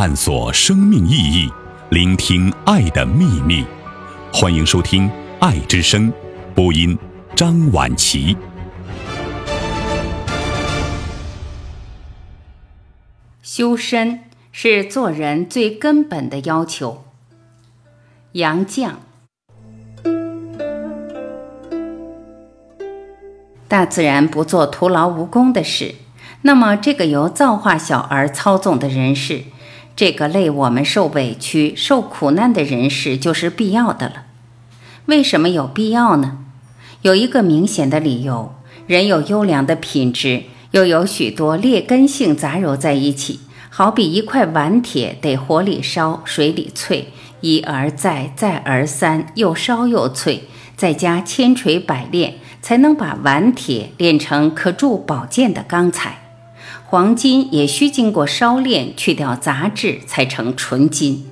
探索生命意义，聆听爱的秘密。欢迎收听《爱之声》，播音张婉琪。修身是做人最根本的要求。杨绛。大自然不做徒劳无功的事，那么这个由造化小儿操纵的人世，这个累我们受委屈、受苦难的人士，就是必要的了。为什么有必要呢？有一个明显的理由：人有优良的品质，又有许多劣根性杂糅在一起，好比一块顽铁得火里烧、水里淬，一而再、再而三，又烧又淬，再加千锤百炼。才能把顽铁炼成可铸宝剑的钢材，黄金也需经过烧炼，去掉杂质，才成纯金。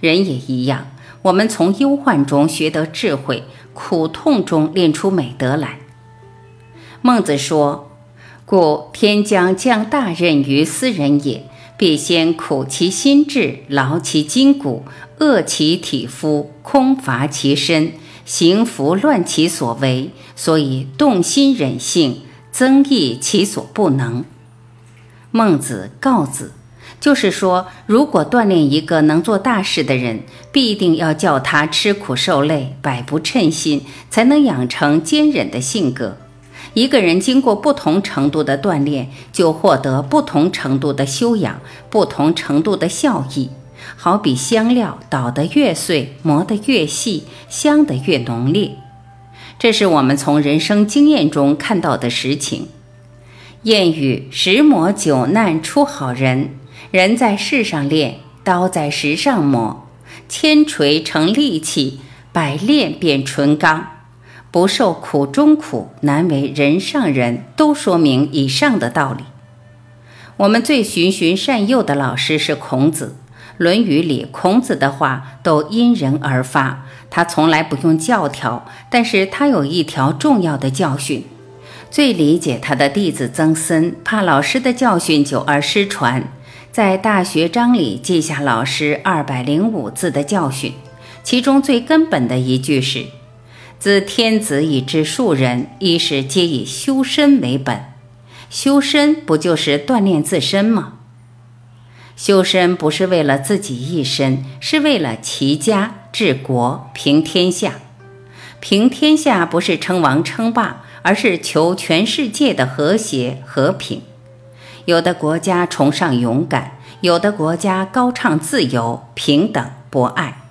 人也一样，我们从忧患中学得智慧，苦痛中练出美德来。孟子说：“故天将降大任于斯人也，必先苦其心志，劳其筋骨，饿其体肤，空乏其身。”行拂乱其所为，所以动心忍性，增益其所不能。孟子告子，就是说，如果锻炼一个能做大事的人，必定要叫他吃苦受累，百不称心，才能养成坚忍的性格。一个人经过不同程度的锻炼，就获得不同程度的修养，不同程度的效益。好比香料捣得越碎，磨得越细，香得越浓烈。这是我们从人生经验中看到的实情。谚语：“十磨九难出好人。”人在世上练，刀在石上磨。千锤成利器，百炼变纯钢。不受苦中苦，难为人上人。都说明以上的道理。我们最循循善诱的老师是孔子。《论语》里孔子的话都因人而发，他从来不用教条，但是他有一条重要的教训。最理解他的弟子曾参，怕老师的教训久而失传，在《大学章》里记下老师二百零五字的教训，其中最根本的一句是：“自天子以至庶人，一是皆以修身为本。”修身不就是锻炼自身吗？修身不是为了自己一身，是为了齐家治国平天下。平天下不是称王称霸，而是求全世界的和谐和平。有的国家崇尚勇敢，有的国家高唱自由、平等、博爱。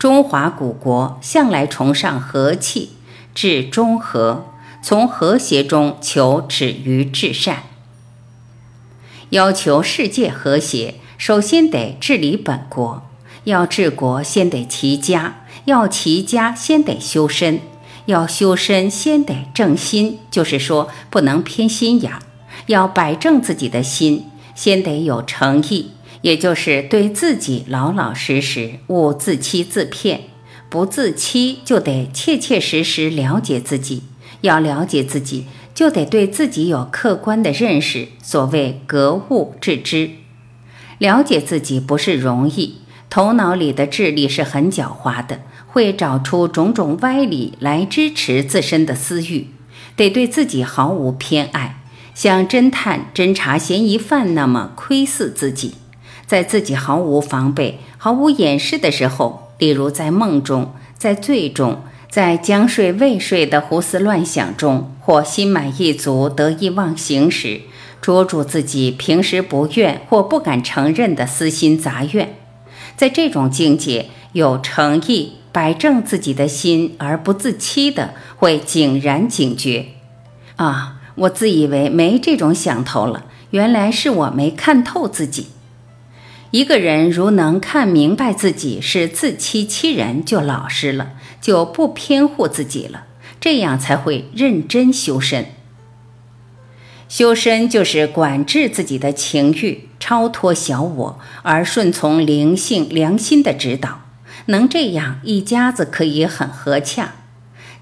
中华古国向来崇尚和气，至中和，从和谐中求止于至善，要求世界和谐。首先得治理本国，要治国先得齐家，要齐家先得修身，要修身先得正心，就是说不能偏心眼儿，要摆正自己的心，先得有诚意，也就是对自己老老实实，勿自欺自骗。不自欺，就得切切实实了解自己，要了解自己，就得对自己有客观的认识，所谓格物致知。了解自己不是容易，头脑里的智力是很狡猾的，会找出种种歪理来支持自身的私欲。得对自己毫无偏爱，像侦探侦查嫌疑犯那么窥视自己，在自己毫无防备、毫无掩饰的时候，例如在梦中、在醉中、在将睡未睡的胡思乱想中，或心满意足、得意忘形时。捉住自己平时不愿或不敢承认的私心杂怨，在这种境界，有诚意摆正自己的心而不自欺的，会井然警觉。啊，我自以为没这种想头了，原来是我没看透自己。一个人如能看明白自己是自欺欺人，就老实了，就不偏护自己了，这样才会认真修身。修身就是管制自己的情欲，超脱小我，而顺从灵性、良心的指导。能这样，一家子可以很和洽。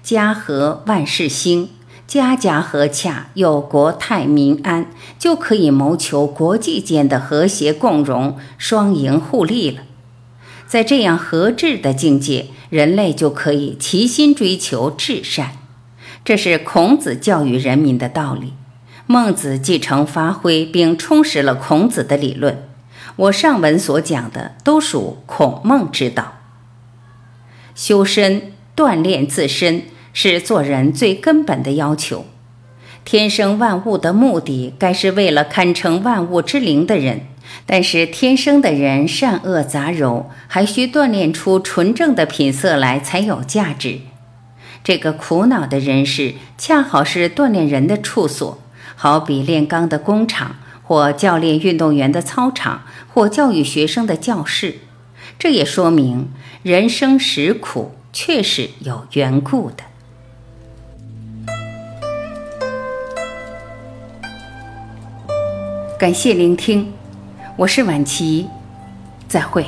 家和万事兴，家家和洽，有国泰民安，就可以谋求国际间的和谐共荣、双赢互利了。在这样和治的境界，人类就可以齐心追求至善。这是孔子教育人民的道理。孟子继承发挥并充实了孔子的理论。我上文所讲的都属孔孟之道。修身锻炼自身。是做人最根本的要求。天生万物的目的，该是为了堪称万物之灵的人。但是天生的人善恶杂糅，还需锻炼出纯正的品色来才有价值。这个苦恼的人世，恰好是锻炼人的处所，好比炼钢的工厂，或教练运动员的操场，或教育学生的教室。这也说明人生实苦，确实有缘故的。感谢聆听，我是晚琪，再会。